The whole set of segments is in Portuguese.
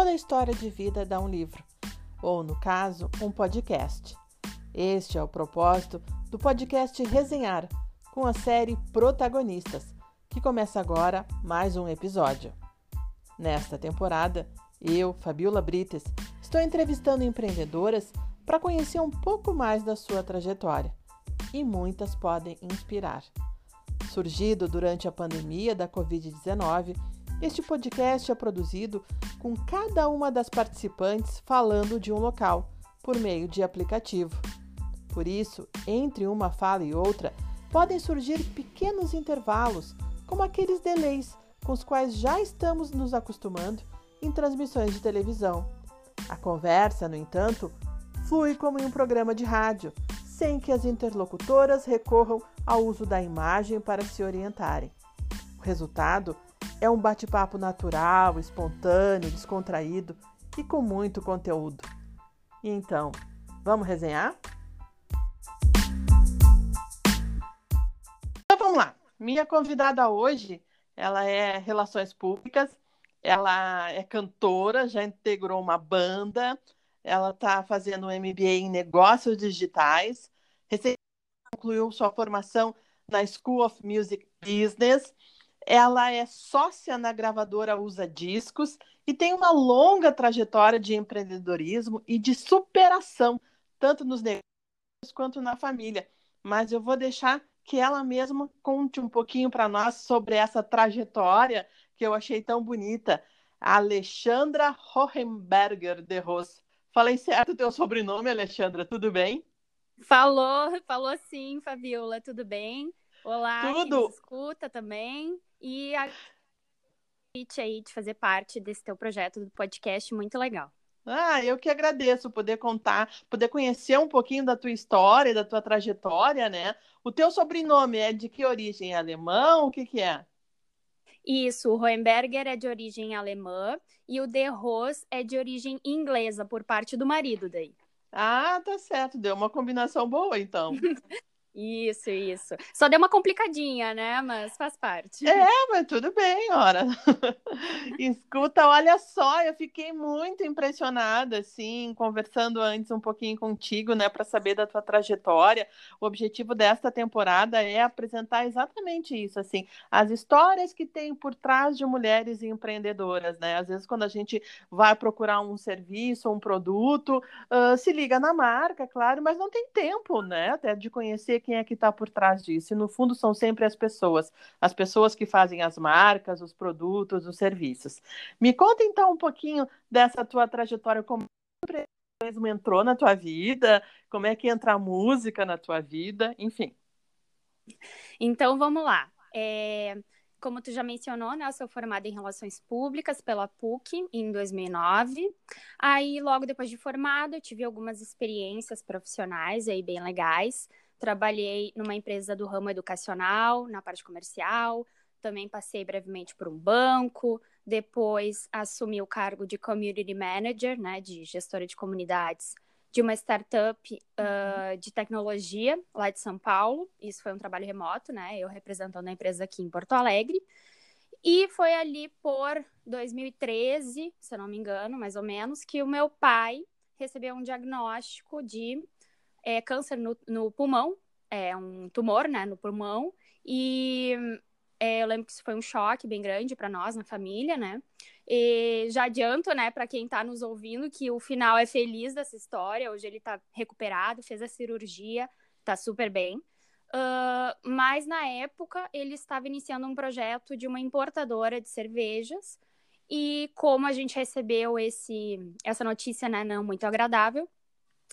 toda a história de vida dá um livro, ou, no caso, um podcast. Este é o propósito do podcast Resenhar, com a série Protagonistas, que começa agora mais um episódio. Nesta temporada, eu, Fabiola Brites, estou entrevistando empreendedoras para conhecer um pouco mais da sua trajetória e muitas podem inspirar. Surgido durante a pandemia da Covid-19, este podcast é produzido com cada uma das participantes falando de um local, por meio de aplicativo. Por isso, entre uma fala e outra, podem surgir pequenos intervalos, como aqueles delays com os quais já estamos nos acostumando em transmissões de televisão. A conversa, no entanto, flui como em um programa de rádio, sem que as interlocutoras recorram ao uso da imagem para se orientarem. O resultado é um bate-papo natural, espontâneo, descontraído e com muito conteúdo. então, vamos resenhar? Então vamos lá. Minha convidada hoje, ela é Relações Públicas, ela é cantora, já integrou uma banda, ela está fazendo um MBA em Negócios Digitais, recentemente concluiu sua formação na School of Music Business. Ela é sócia na gravadora Usa Discos e tem uma longa trajetória de empreendedorismo e de superação, tanto nos negócios quanto na família. Mas eu vou deixar que ela mesma conte um pouquinho para nós sobre essa trajetória que eu achei tão bonita. Alexandra Hohenberger de Ross. Falei certo o teu sobrenome, Alexandra, tudo bem? Falou, falou sim, Fabiola, tudo bem? Olá, tudo. escuta também. E a convite aí de fazer parte desse teu projeto do podcast, muito legal. Ah, eu que agradeço poder contar, poder conhecer um pouquinho da tua história, da tua trajetória, né? O teu sobrenome é de que origem? É alemão? O que que é? Isso, o Hohenberger é de origem alemã e o De Roos é de origem inglesa, por parte do marido daí. Ah, tá certo, deu uma combinação boa, então. Isso, isso. Só deu uma complicadinha, né? Mas faz parte. É, mas tudo bem, ora. Escuta, olha só, eu fiquei muito impressionada, assim, conversando antes um pouquinho contigo, né, para saber da tua trajetória. O objetivo desta temporada é apresentar exatamente isso, assim, as histórias que tem por trás de mulheres empreendedoras, né? Às vezes, quando a gente vai procurar um serviço, um produto, uh, se liga na marca, claro, mas não tem tempo, né, até de conhecer quem é que está por trás disso. E no fundo são sempre as pessoas, as pessoas que fazem as marcas, os produtos, os serviços. Me conta então um pouquinho dessa tua trajetória como mesmo entrou na tua vida, como é que entra a música na tua vida, enfim. Então vamos lá. É, como tu já mencionou, né, eu sou formada em Relações Públicas pela PUC em 2009. Aí, logo depois de formada, eu tive algumas experiências profissionais aí bem legais. Trabalhei numa empresa do ramo educacional, na parte comercial, também passei brevemente por um banco, depois assumi o cargo de community manager, né, de gestora de comunidades, de uma startup uh, de tecnologia lá de São Paulo. Isso foi um trabalho remoto, né, eu representando a empresa aqui em Porto Alegre. E foi ali por 2013, se eu não me engano, mais ou menos, que o meu pai recebeu um diagnóstico de é, câncer no, no pulmão, é um tumor, né, no pulmão, e é, eu lembro que isso foi um choque bem grande para nós na família, né? E já adianto, né, para quem está nos ouvindo, que o final é feliz dessa história. Hoje ele está recuperado, fez a cirurgia, está super bem. Uh, mas na época ele estava iniciando um projeto de uma importadora de cervejas. E como a gente recebeu esse, essa notícia, né, não muito agradável,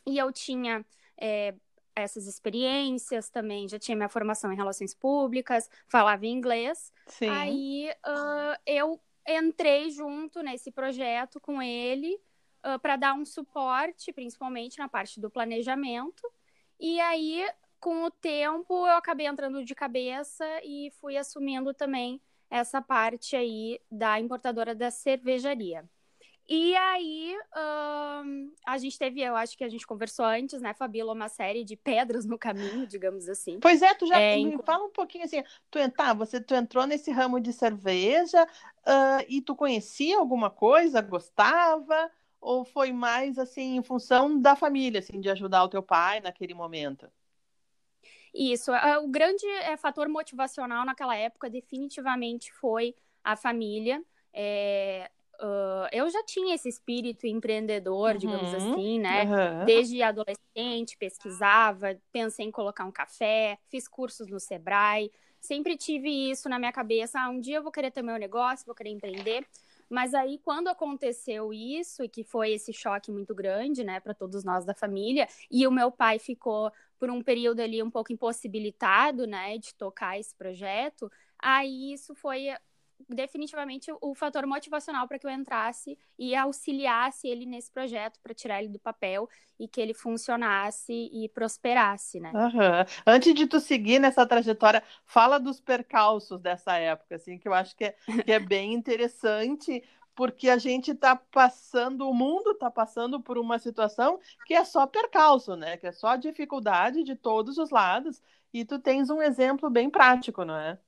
e eu tinha é, essas experiências também, já tinha minha formação em relações públicas, falava inglês. Sim. Aí uh, eu entrei junto nesse projeto com ele uh, para dar um suporte, principalmente na parte do planejamento. E aí, com o tempo, eu acabei entrando de cabeça e fui assumindo também essa parte aí da importadora da cervejaria. E aí, um, a gente teve, eu acho que a gente conversou antes, né, Fabíola, uma série de pedras no caminho, digamos assim. Pois é, tu já é, me fala um pouquinho assim, tu, tá, você tu entrou nesse ramo de cerveja uh, e tu conhecia alguma coisa, gostava, ou foi mais assim em função da família, assim, de ajudar o teu pai naquele momento? Isso, o grande é, fator motivacional naquela época definitivamente foi a família. É, Uh, eu já tinha esse espírito empreendedor, uhum, digamos assim, né? Uhum. Desde adolescente, pesquisava, pensei em colocar um café, fiz cursos no Sebrae, sempre tive isso na minha cabeça. Ah, um dia eu vou querer ter meu negócio, vou querer empreender. Mas aí, quando aconteceu isso, e que foi esse choque muito grande, né, para todos nós da família, e o meu pai ficou por um período ali um pouco impossibilitado, né, de tocar esse projeto, aí isso foi definitivamente o fator motivacional para que eu entrasse e auxiliasse ele nesse projeto para tirar ele do papel e que ele funcionasse e prosperasse, né? Uhum. Antes de tu seguir nessa trajetória, fala dos percalços dessa época, assim, que eu acho que é, que é bem interessante, porque a gente está passando, o mundo está passando por uma situação que é só percalço, né? Que é só dificuldade de todos os lados, e tu tens um exemplo bem prático, não é?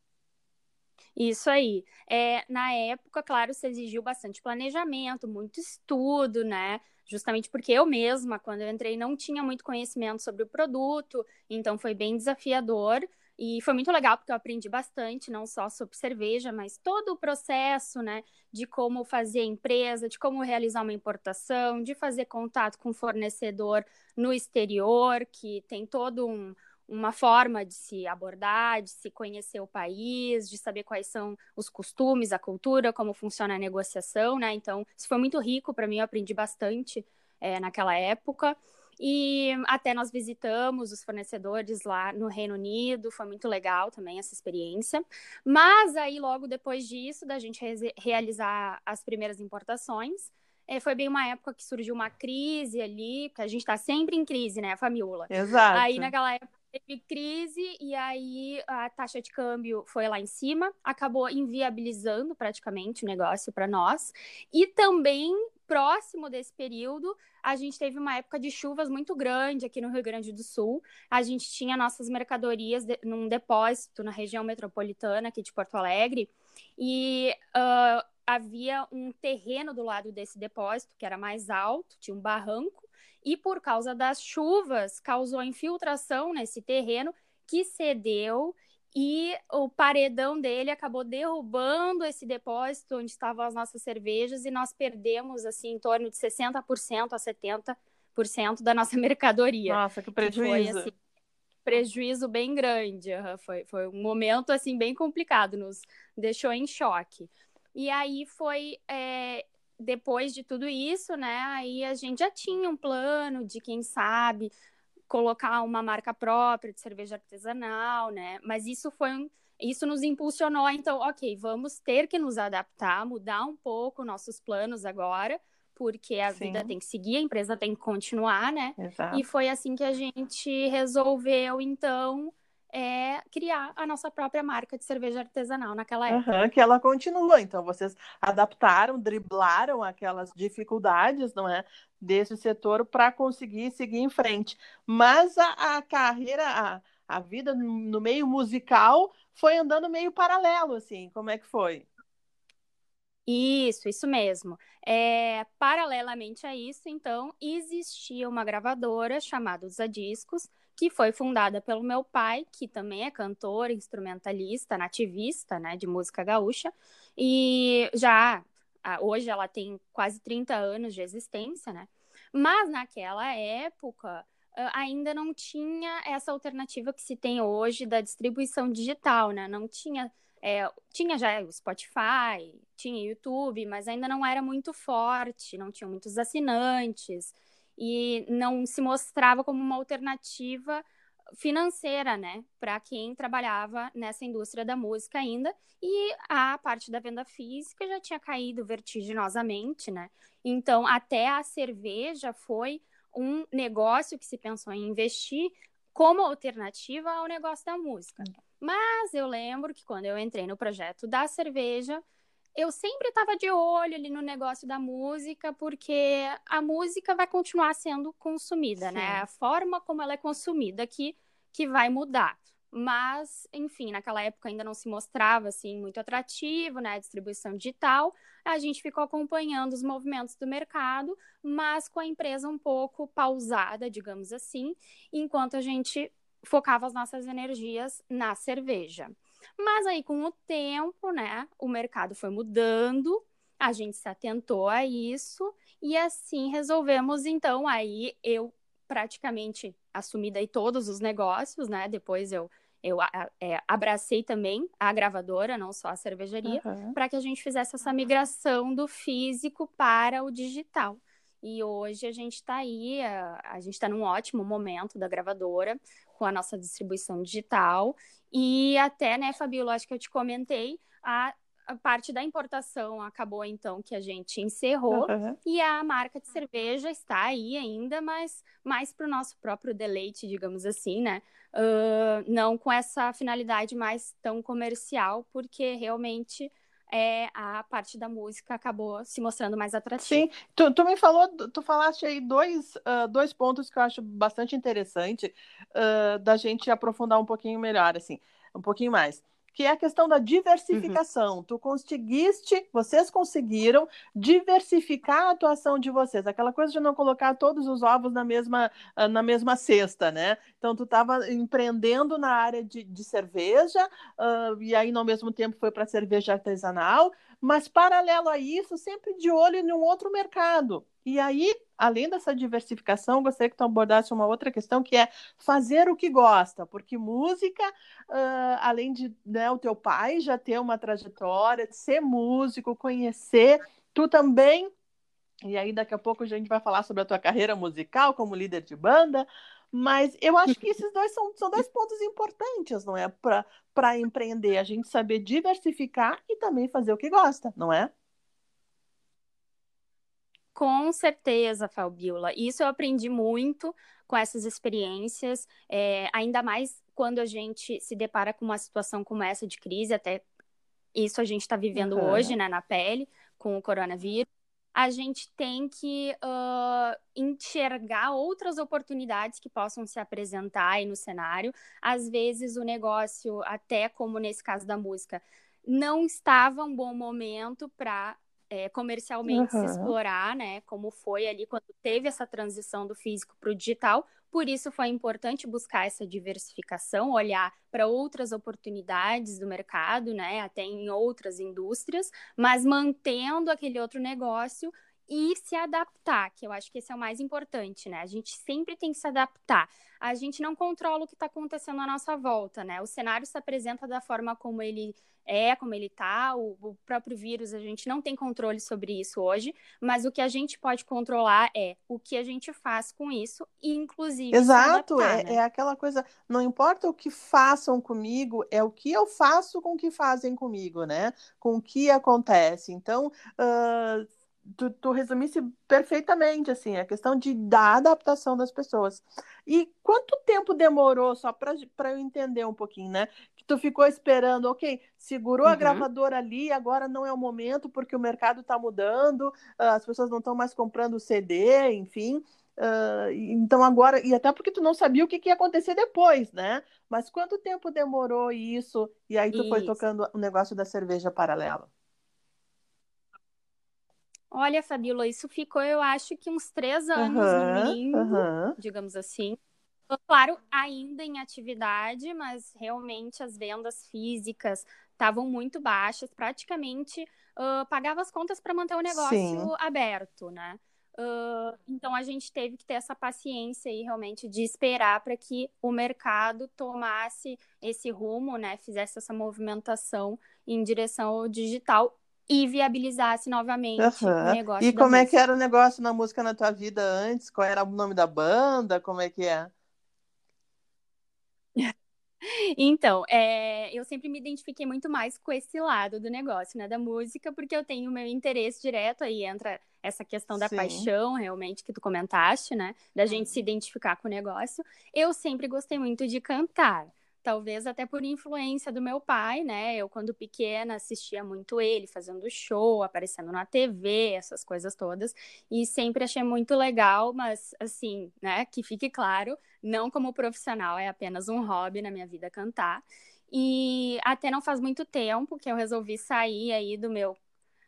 Isso aí. É, na época, claro, se exigiu bastante planejamento, muito estudo, né? Justamente porque eu mesma, quando eu entrei, não tinha muito conhecimento sobre o produto, então foi bem desafiador. E foi muito legal porque eu aprendi bastante, não só sobre cerveja, mas todo o processo, né, de como fazer empresa, de como realizar uma importação, de fazer contato com fornecedor no exterior, que tem todo um, uma forma de se abordar, de se conhecer o país, de saber quais são os costumes, a cultura, como funciona a negociação, né? Então, isso foi muito rico para mim, eu aprendi bastante é, naquela época. E até nós visitamos os fornecedores lá no Reino Unido, foi muito legal também essa experiência. Mas aí, logo depois disso, da gente re realizar as primeiras importações, é, foi bem uma época que surgiu uma crise ali, porque a gente está sempre em crise, né, Famiula? Exato. Aí naquela época teve crise e aí a taxa de câmbio foi lá em cima, acabou inviabilizando praticamente o negócio para nós. E também próximo desse período, a gente teve uma época de chuvas muito grande aqui no Rio Grande do Sul. A gente tinha nossas mercadorias de, num depósito na região metropolitana aqui de Porto Alegre e uh, havia um terreno do lado desse depósito que era mais alto, tinha um barranco e por causa das chuvas causou infiltração nesse terreno que cedeu e o paredão dele acabou derrubando esse depósito onde estavam as nossas cervejas e nós perdemos assim em torno de 60% a 70% da nossa mercadoria. Nossa, que prejuízo. Que foi, assim, prejuízo bem grande. Foi, foi um momento assim bem complicado, nos deixou em choque. E aí foi é, depois de tudo isso, né, aí a gente já tinha um plano de quem sabe colocar uma marca própria de cerveja artesanal, né? Mas isso foi um, isso nos impulsionou, então, ok, vamos ter que nos adaptar, mudar um pouco nossos planos agora, porque a Sim. vida tem que seguir, a empresa tem que continuar, né? Exato. E foi assim que a gente resolveu, então, é criar a nossa própria marca de cerveja artesanal naquela época. Uhum, que ela continua. Então, vocês adaptaram, driblaram aquelas dificuldades, não é? Desse setor para conseguir seguir em frente. Mas a, a carreira, a, a vida no meio musical foi andando meio paralelo, assim. Como é que foi? Isso, isso mesmo. É, paralelamente a isso, então, existia uma gravadora chamada Usa Discos, que foi fundada pelo meu pai, que também é cantor, instrumentalista, nativista, né, de música gaúcha, e já hoje ela tem quase 30 anos de existência, né? Mas naquela época ainda não tinha essa alternativa que se tem hoje da distribuição digital, né? Não tinha é, tinha já o Spotify, tinha YouTube, mas ainda não era muito forte, não tinha muitos assinantes e não se mostrava como uma alternativa financeira, né, para quem trabalhava nessa indústria da música ainda, e a parte da venda física já tinha caído vertiginosamente, né? Então, até a cerveja foi um negócio que se pensou em investir como alternativa ao negócio da música. Mas eu lembro que quando eu entrei no projeto da cerveja, eu sempre estava de olho ali no negócio da música, porque a música vai continuar sendo consumida, né? Sim. né? A forma como ela é consumida que, que vai mudar. Mas, enfim, naquela época ainda não se mostrava assim muito atrativo, né? A distribuição digital. A gente ficou acompanhando os movimentos do mercado, mas com a empresa um pouco pausada, digamos assim, enquanto a gente focava as nossas energias na cerveja. Mas aí, com o tempo, né, o mercado foi mudando, a gente se atentou a isso e assim resolvemos, então, aí eu praticamente assumi daí todos os negócios, né? Depois eu eu é, abracei também a gravadora, não só a cervejaria, uhum. para que a gente fizesse essa migração do físico para o digital. E hoje a gente está aí, a, a gente está num ótimo momento da gravadora, com a nossa distribuição digital. E até, né, Fabíola, acho que eu te comentei, a, a parte da importação acabou então que a gente encerrou uhum. e a marca de cerveja está aí ainda, mas mais para o nosso próprio deleite, digamos assim, né? Uh, não com essa finalidade mais tão comercial, porque realmente é, a parte da música acabou se mostrando mais atrativa. Sim, tu, tu me falou, tu falaste aí dois, uh, dois pontos que eu acho bastante interessante uh, da gente aprofundar um pouquinho melhor, assim, um pouquinho mais que é a questão da diversificação. Uhum. Tu conseguiste, vocês conseguiram diversificar a atuação de vocês, aquela coisa de não colocar todos os ovos na mesma, ah, na mesma cesta, né? Então, tu estava empreendendo na área de, de cerveja, uh, e aí, ao mesmo tempo, foi para cerveja artesanal, mas paralelo a isso, sempre de olho em um outro mercado. E aí, além dessa diversificação, gostaria que tu abordasse uma outra questão, que é fazer o que gosta, porque música, uh, além de né, o teu pai já ter uma trajetória, de ser músico, conhecer, tu também, e aí daqui a pouco a gente vai falar sobre a tua carreira musical como líder de banda, mas eu acho que esses dois são, são dois pontos importantes, não é? Para empreender, a gente saber diversificar e também fazer o que gosta, não é? Com certeza, Fabiola. Isso eu aprendi muito com essas experiências, é, ainda mais quando a gente se depara com uma situação como essa de crise, até isso a gente está vivendo uhum. hoje, né, na pele, com o coronavírus. A gente tem que uh, enxergar outras oportunidades que possam se apresentar aí no cenário. Às vezes o negócio, até como nesse caso da música, não estava um bom momento para é, comercialmente uhum. se explorar, né? Como foi ali quando teve essa transição do físico para o digital. Por isso foi importante buscar essa diversificação, olhar para outras oportunidades do mercado, né? Até em outras indústrias, mas mantendo aquele outro negócio e se adaptar, que eu acho que esse é o mais importante, né? A gente sempre tem que se adaptar. A gente não controla o que está acontecendo à nossa volta, né? O cenário se apresenta da forma como ele é, como ele está, o, o, próprio vírus, a gente não tem controle sobre isso hoje, mas o que a gente pode controlar é o que a gente faz com isso, e inclusive. Exato, adaptar, é, né? é aquela coisa, não importa o que façam comigo, é o que eu faço com o que fazem comigo, né? Com o que acontece. Então, uh, tu, tu resumisse perfeitamente, assim, a questão de, da adaptação das pessoas. E quanto tempo demorou, só para eu entender um pouquinho, né? Que tu ficou esperando, ok, segurou uhum. a gravadora ali, agora não é o momento porque o mercado está mudando, as pessoas não estão mais comprando CD, enfim. Uh, então agora, e até porque tu não sabia o que, que, ia acontecer depois, né? Mas quanto tempo demorou isso? E aí tu isso. foi tocando o negócio da cerveja paralela? Olha, Fabíola, isso ficou, eu acho que uns três anos uhum, no mínimo, uhum. digamos assim. Claro, ainda em atividade, mas realmente as vendas físicas estavam muito baixas, praticamente uh, pagava as contas para manter o negócio Sim. aberto, né? Uh, então a gente teve que ter essa paciência aí realmente de esperar para que o mercado tomasse esse rumo, né? Fizesse essa movimentação em direção ao digital e viabilizasse novamente uhum. o negócio. E como música. é que era o negócio na música na tua vida antes? Qual era o nome da banda? Como é que é? Então, é, eu sempre me identifiquei muito mais com esse lado do negócio, né, da música, porque eu tenho o meu interesse direto, aí entra essa questão da Sim. paixão, realmente, que tu comentaste, né, da gente se identificar com o negócio. Eu sempre gostei muito de cantar, talvez até por influência do meu pai, né? Eu, quando pequena, assistia muito ele fazendo show, aparecendo na TV, essas coisas todas, e sempre achei muito legal, mas assim, né? Que fique claro, não como profissional, é apenas um hobby na minha vida cantar. E até não faz muito tempo que eu resolvi sair aí do meu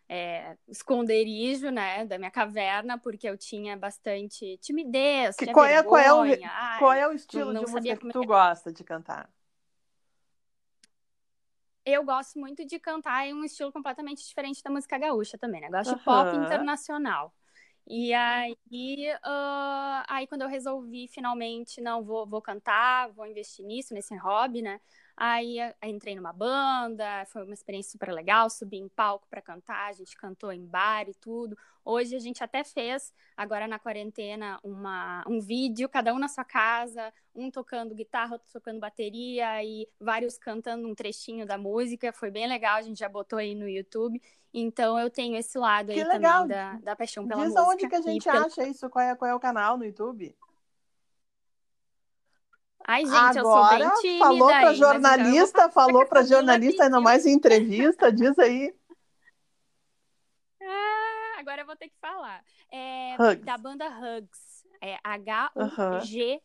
é, esconderijo, né, da minha caverna, porque eu tinha bastante timidez, que, qual, é, qual, é o, Ai, qual é o estilo de música que tu gosta de cantar? Eu gosto muito de cantar em um estilo completamente diferente da música gaúcha também, né? Eu gosto de pop internacional. E aí, uh, aí quando eu resolvi finalmente, não, vou, vou cantar, vou investir nisso, nesse hobby, né? Aí entrei numa banda, foi uma experiência super legal, subi em palco para cantar, a gente cantou em bar e tudo. Hoje a gente até fez, agora na quarentena, uma, um vídeo, cada um na sua casa, um tocando guitarra, outro tocando bateria e vários cantando um trechinho da música. Foi bem legal, a gente já botou aí no YouTube. Então eu tenho esse lado que aí legal. também da, da paixão pela Diz música. Diz onde que a gente acha pelo... isso, qual é, qual é o canal no YouTube? Ai, gente, Agora, eu sou bem tímida. Falou para então jornalista, falou para jornalista, ainda mais em entrevista, diz aí. Ah, agora eu vou ter que falar. É, da banda Hugs. É H-U-G-S.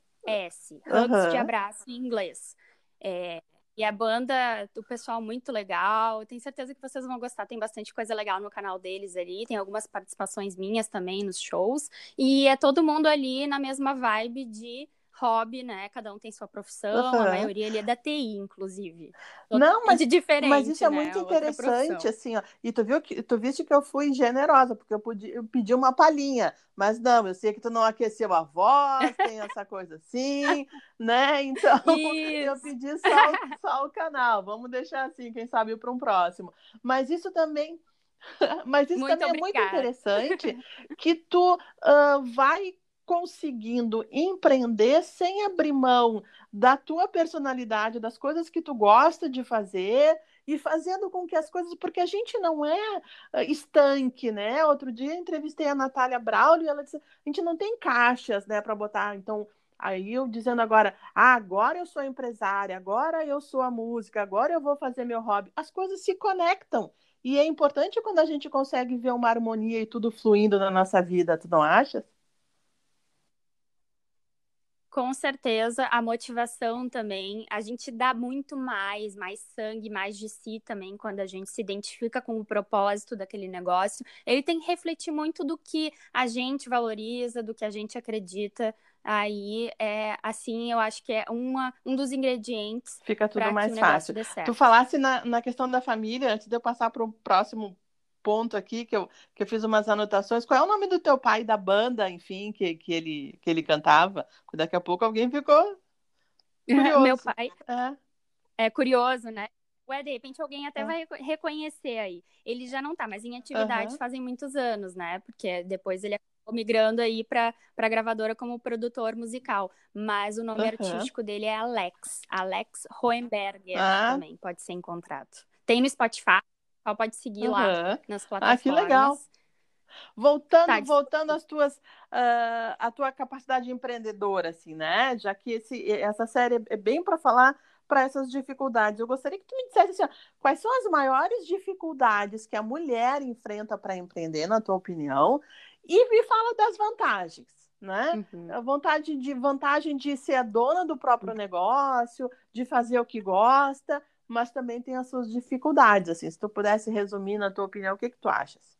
Uh -huh. Hugs uh -huh. de abraço em inglês. É, e a banda, o pessoal muito legal. Tenho certeza que vocês vão gostar. Tem bastante coisa legal no canal deles ali. Tem algumas participações minhas também nos shows. E é todo mundo ali na mesma vibe de hobby, né? Cada um tem sua profissão, uhum. a maioria ele é da TI, inclusive. Não, mas, diferente, mas isso é né? muito interessante, assim, ó. E tu viu que tu viste que eu fui generosa, porque eu, podia, eu pedi uma palhinha, mas não, eu sei que tu não aqueceu a voz, tem essa coisa assim, né? Então isso. eu pedi só, só o canal. Vamos deixar assim, quem sabe para um próximo. Mas isso também mas isso muito também obrigada. é muito interessante que tu uh, vai conseguindo empreender sem abrir mão da tua personalidade, das coisas que tu gosta de fazer e fazendo com que as coisas, porque a gente não é uh, estanque, né? Outro dia entrevistei a Natália Braulio e ela disse: a gente não tem caixas, né, para botar. Então, aí eu dizendo agora, ah, agora eu sou empresária, agora eu sou a música, agora eu vou fazer meu hobby. As coisas se conectam. E é importante quando a gente consegue ver uma harmonia e tudo fluindo na nossa vida, tu não achas? Com certeza, a motivação também. A gente dá muito mais, mais sangue, mais de si também, quando a gente se identifica com o propósito daquele negócio. Ele tem que refletir muito do que a gente valoriza, do que a gente acredita. Aí, é, assim, eu acho que é uma, um dos ingredientes. Fica tudo mais fácil. Tu falasse na, na questão da família, antes de eu passar para o próximo ponto aqui que eu, que eu fiz umas anotações. Qual é o nome do teu pai da banda, enfim, que, que, ele, que ele cantava? Daqui a pouco alguém ficou curioso. Meu pai é. é curioso, né? Ué, de repente alguém até é. vai reconhecer aí. Ele já não tá, mas em atividade uhum. fazem muitos anos, né? Porque depois ele acabou migrando aí para a gravadora como produtor musical. Mas o nome uhum. artístico dele é Alex. Alex Hohenberger ah. também pode ser encontrado. Tem no Spotify, pode seguir uhum. lá nas plataformas. Ah, que legal. Voltando, tá, voltando às tuas, uh, a tua capacidade empreendedora, assim, né? Já que esse, essa série é bem para falar para essas dificuldades. Eu gostaria que tu me dissesse assim, ó, quais são as maiores dificuldades que a mulher enfrenta para empreender, na tua opinião, e me fala das vantagens, né? Uhum. A vontade de vantagem de ser a dona do próprio uhum. negócio, de fazer o que gosta, mas também tem as suas dificuldades. Assim, se tu pudesse resumir na tua opinião, o que, que tu achas?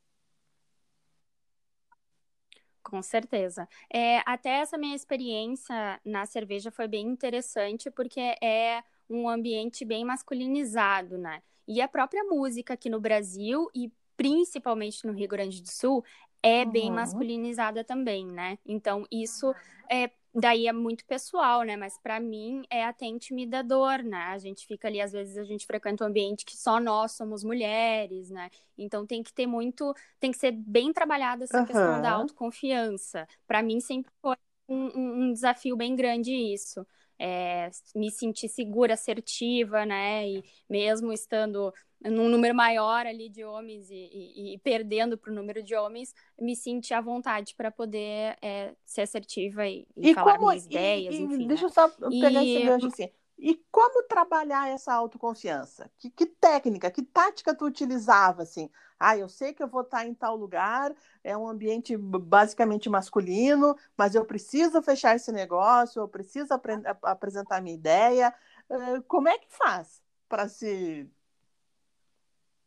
Com certeza. É, até essa minha experiência na cerveja foi bem interessante, porque é um ambiente bem masculinizado, né? E a própria música aqui no Brasil e principalmente no Rio Grande do Sul é uhum. bem masculinizada também, né? Então isso é daí é muito pessoal, né? Mas para mim é até intimidador, né? A gente fica ali, às vezes a gente frequenta um ambiente que só nós somos mulheres, né? Então tem que ter muito, tem que ser bem trabalhada essa uhum. questão da autoconfiança. Para mim sempre foi um, um, desafio bem grande isso. É, me sentir segura, assertiva, né? E mesmo estando num número maior ali de homens e, e, e perdendo para o número de homens, me sentir à vontade para poder é, ser assertiva e, e, e falar como, minhas ideias, enfim. Deixa né? eu só pegar esse gancho assim. E como trabalhar essa autoconfiança? Que, que, técnica, que tática tu utilizava, assim? Ah, eu sei que eu vou estar em tal lugar, é um ambiente basicamente masculino, mas eu preciso fechar esse negócio, eu preciso ap apresentar minha ideia. Uh, como é que faz para se...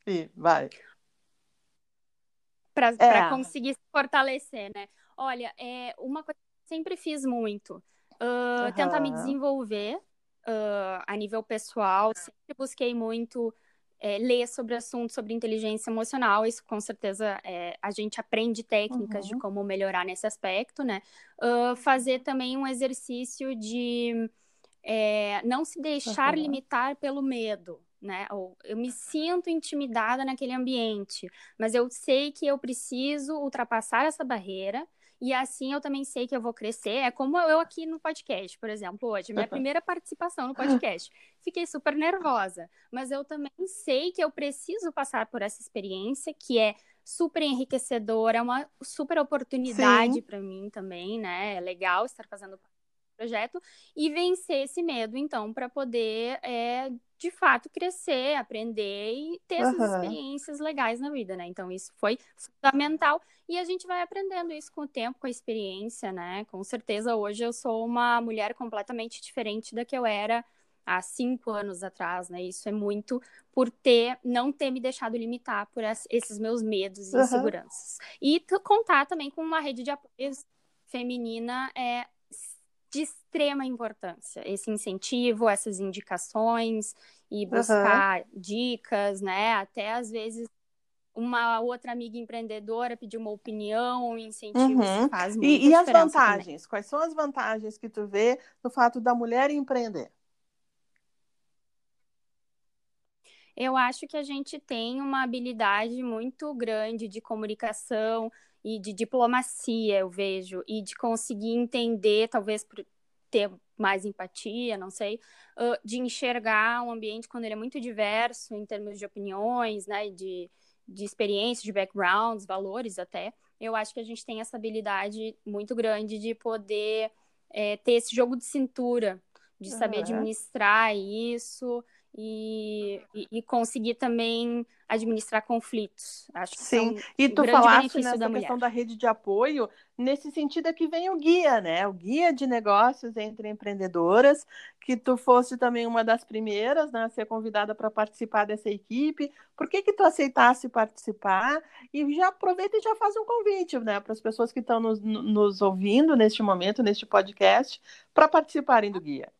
Ih, vai. Para é. conseguir se fortalecer, né? Olha, é uma coisa que eu sempre fiz muito, uh, uhum. tentar me desenvolver uh, a nível pessoal, sempre busquei muito é, ler sobre assuntos sobre inteligência emocional. Isso com certeza é, a gente aprende técnicas uhum. de como melhorar nesse aspecto, né? Uh, fazer também um exercício de é, não se deixar uhum. limitar pelo medo. Né? Ou eu me sinto intimidada naquele ambiente, mas eu sei que eu preciso ultrapassar essa barreira e assim eu também sei que eu vou crescer. É como eu aqui no podcast, por exemplo, hoje, minha primeira participação no podcast. Fiquei super nervosa, mas eu também sei que eu preciso passar por essa experiência que é super enriquecedora, é uma super oportunidade para mim também, né? É legal estar fazendo projeto e vencer esse medo, então, para poder é, de fato crescer, aprender e ter essas uhum. experiências legais na vida, né? Então, isso foi fundamental e a gente vai aprendendo isso com o tempo, com a experiência, né? Com certeza, hoje eu sou uma mulher completamente diferente da que eu era há cinco anos atrás, né? Isso é muito por ter, não ter me deixado limitar por esses meus medos e uhum. inseguranças. E contar também com uma rede de apoio feminina é de extrema importância esse incentivo, essas indicações e buscar uhum. dicas, né? Até às vezes uma outra amiga empreendedora pedir uma opinião, um incentivo, uhum. faz E, e as vantagens? Também. Quais são as vantagens que tu vê no fato da mulher empreender? Eu acho que a gente tem uma habilidade muito grande de comunicação, e de diplomacia, eu vejo, e de conseguir entender, talvez por ter mais empatia, não sei, de enxergar um ambiente quando ele é muito diverso em termos de opiniões, né, de, de experiências, de backgrounds, valores até. Eu acho que a gente tem essa habilidade muito grande de poder é, ter esse jogo de cintura, de saber uhum. administrar isso e, e, e conseguir também administrar conflitos. Acho que Sim, e um tu falaste nessa da questão da rede de apoio, nesse sentido é que vem o guia, né? O guia de negócios entre empreendedoras, que tu fosse também uma das primeiras né, a ser convidada para participar dessa equipe. Por que que tu aceitasse participar? E já aproveita e já faz um convite, né, para as pessoas que estão nos, nos ouvindo neste momento, neste podcast, para participarem do guia.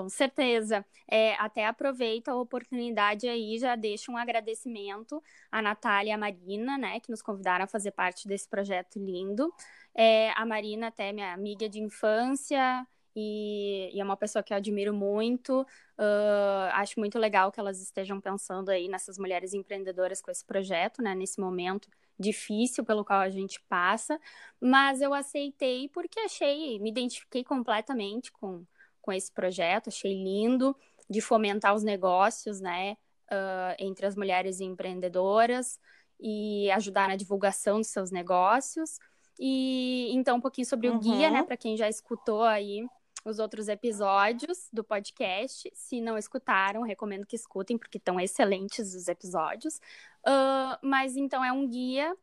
Com certeza. É, até aproveito a oportunidade aí, já deixo um agradecimento à Natália e à Marina, né, que nos convidaram a fazer parte desse projeto lindo. É, a Marina até minha amiga de infância e, e é uma pessoa que eu admiro muito. Uh, acho muito legal que elas estejam pensando aí nessas mulheres empreendedoras com esse projeto, né, nesse momento difícil pelo qual a gente passa, mas eu aceitei porque achei, me identifiquei completamente com com esse projeto, achei lindo, de fomentar os negócios, né, uh, entre as mulheres empreendedoras e ajudar na divulgação dos seus negócios. E então um pouquinho sobre o uhum. guia, né, para quem já escutou aí os outros episódios do podcast. Se não escutaram, recomendo que escutem, porque estão excelentes os episódios. Uh, mas então é um guia,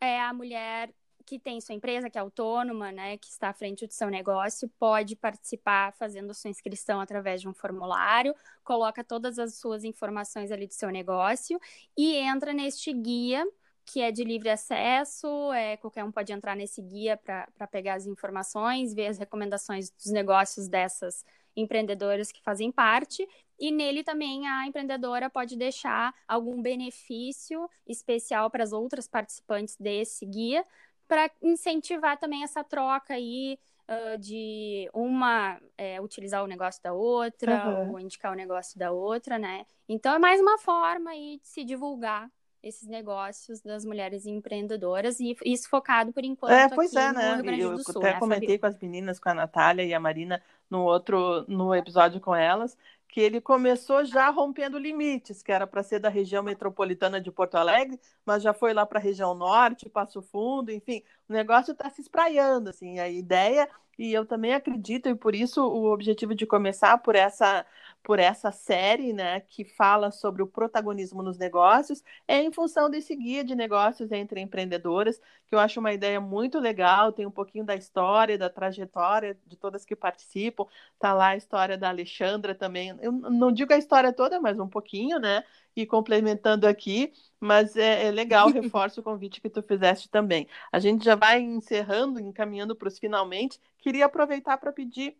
é a mulher que tem sua empresa, que é autônoma, né, que está à frente do seu negócio, pode participar fazendo sua inscrição através de um formulário, coloca todas as suas informações ali do seu negócio e entra neste guia que é de livre acesso, é, qualquer um pode entrar nesse guia para pegar as informações, ver as recomendações dos negócios dessas empreendedoras que fazem parte, e nele também a empreendedora pode deixar algum benefício especial para as outras participantes desse guia, para incentivar também essa troca aí uh, de uma é, utilizar o negócio da outra uhum. ou indicar o negócio da outra, né? Então é mais uma forma aí de se divulgar esses negócios das mulheres empreendedoras e isso focado por enquanto é, pois é, né? eu até né, comentei com as meninas, com a Natália e a Marina no outro no episódio com elas que ele começou já rompendo limites, que era para ser da região metropolitana de Porto Alegre, mas já foi lá para a região norte, Passo Fundo, enfim, o negócio está se espraiando, assim, a ideia, e eu também acredito, e por isso o objetivo de começar por essa por essa série, né, que fala sobre o protagonismo nos negócios, é em função desse guia de negócios entre empreendedoras, que eu acho uma ideia muito legal, tem um pouquinho da história, da trajetória de todas que participam, tá lá a história da Alexandra também, eu não digo a história toda, mas um pouquinho, né, e complementando aqui, mas é, é legal, reforço o convite que tu fizeste também. A gente já vai encerrando, encaminhando para os finalmente, queria aproveitar para pedir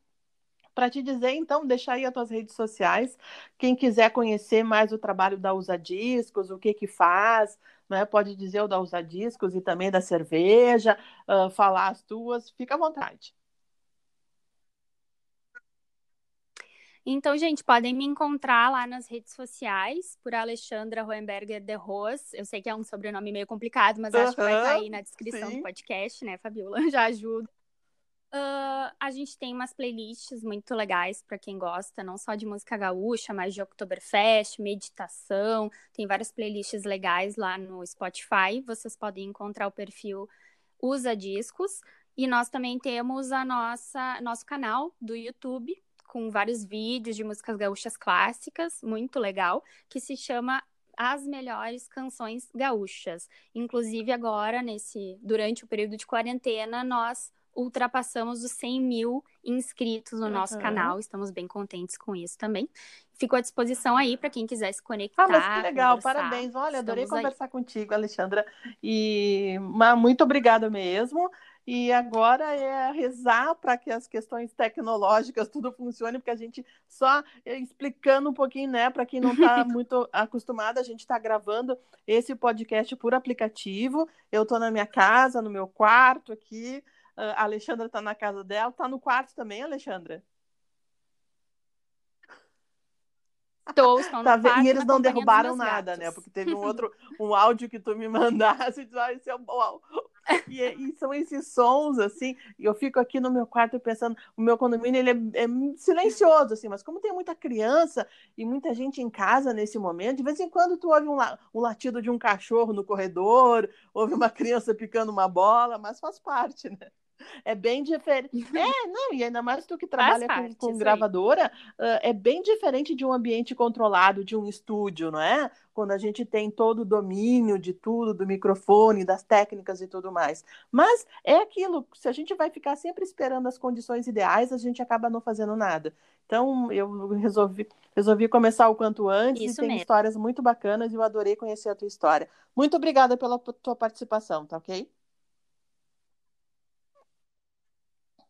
para te dizer, então, deixar aí as tuas redes sociais. Quem quiser conhecer mais o trabalho da Usa Discos, o que que faz, né? pode dizer o da Usa Discos e também da cerveja, uh, falar as tuas, fica à vontade. Então, gente, podem me encontrar lá nas redes sociais por Alexandra Roenberger de Roas. Eu sei que é um sobrenome meio complicado, mas acho que vai estar aí na descrição sim. do podcast, né, Fabiola? Já ajuda. Uh, a gente tem umas playlists muito legais para quem gosta, não só de música gaúcha, mas de Oktoberfest, meditação. Tem várias playlists legais lá no Spotify. Vocês podem encontrar o perfil Usa Discos. E nós também temos a nossa nosso canal do YouTube com vários vídeos de músicas gaúchas clássicas, muito legal, que se chama as melhores canções gaúchas. Inclusive agora nesse durante o período de quarentena nós ultrapassamos os 100 mil inscritos no uhum. nosso canal. Estamos bem contentes com isso também. Fico à disposição aí para quem quiser se conectar. Ah, mas que legal, parabéns. Olha, adorei Estamos conversar aí. contigo, Alexandra. E muito obrigada mesmo. E agora é rezar para que as questões tecnológicas tudo funcione, porque a gente só eh, explicando um pouquinho, né, para quem não está muito acostumado, a gente está gravando esse podcast por aplicativo. Eu estou na minha casa, no meu quarto aqui, a Alexandra está na casa dela. Está no quarto também, Alexandra? Estou, estão tá, E eles não derrubaram nada, né? Porque teve um outro um áudio que tu me mandasse e disse, ah, esse é o, e, e, são esses sons, assim, e eu fico aqui no meu quarto pensando, o meu condomínio ele é, é, silencioso, assim, mas como tem muita criança e muita gente em casa nesse momento, de vez em quando tu ouve um, um latido de um cachorro no corredor, ouve uma criança picando uma bola, mas faz parte, né? É bem diferente. É, não, e ainda mais tu que trabalha parte, com, com gravadora, uh, é bem diferente de um ambiente controlado, de um estúdio, não é? Quando a gente tem todo o domínio de tudo, do microfone, das técnicas e tudo mais. Mas é aquilo, se a gente vai ficar sempre esperando as condições ideais, a gente acaba não fazendo nada. Então, eu resolvi, resolvi começar o quanto antes Isso e tem mesmo. histórias muito bacanas e eu adorei conhecer a tua história. Muito obrigada pela tua participação, tá ok?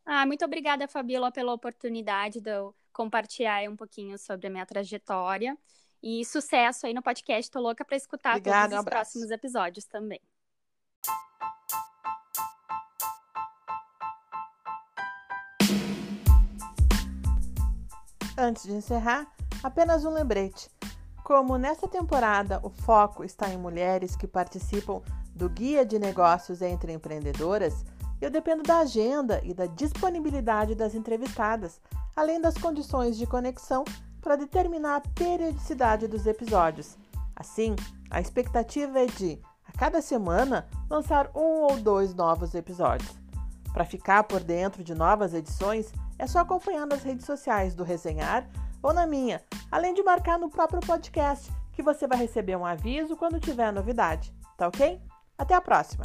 Ah, muito obrigada, Fabiola, pela oportunidade de eu compartilhar um pouquinho sobre a minha trajetória. E sucesso aí no podcast. Tô louca para escutar Obrigada, todos os um próximos episódios também. Antes de encerrar, apenas um lembrete. Como nessa temporada o foco está em mulheres que participam do Guia de Negócios entre Empreendedoras, eu dependo da agenda e da disponibilidade das entrevistadas, além das condições de conexão para determinar a periodicidade dos episódios. Assim, a expectativa é de, a cada semana, lançar um ou dois novos episódios. Para ficar por dentro de novas edições, é só acompanhar nas redes sociais do Resenhar ou na minha, além de marcar no próprio podcast, que você vai receber um aviso quando tiver novidade. Tá ok? Até a próxima!